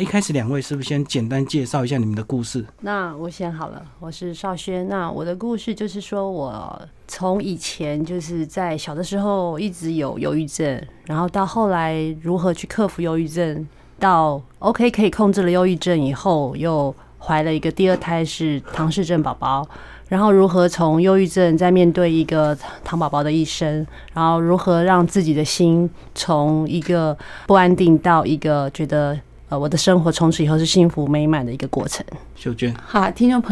一开始两位是不是先简单介绍一下你们的故事？那我先好了，我是少轩。那我的故事就是说，我从以前就是在小的时候一直有忧郁症，然后到后来如何去克服忧郁症，到 OK 可以控制了忧郁症以后，又怀了一个第二胎是唐氏症宝宝，然后如何从忧郁症再面对一个唐宝宝的一生，然后如何让自己的心从一个不安定到一个觉得。呃，我的生活从此以后是幸福美满的一个过程。秀娟，好，听众朋友。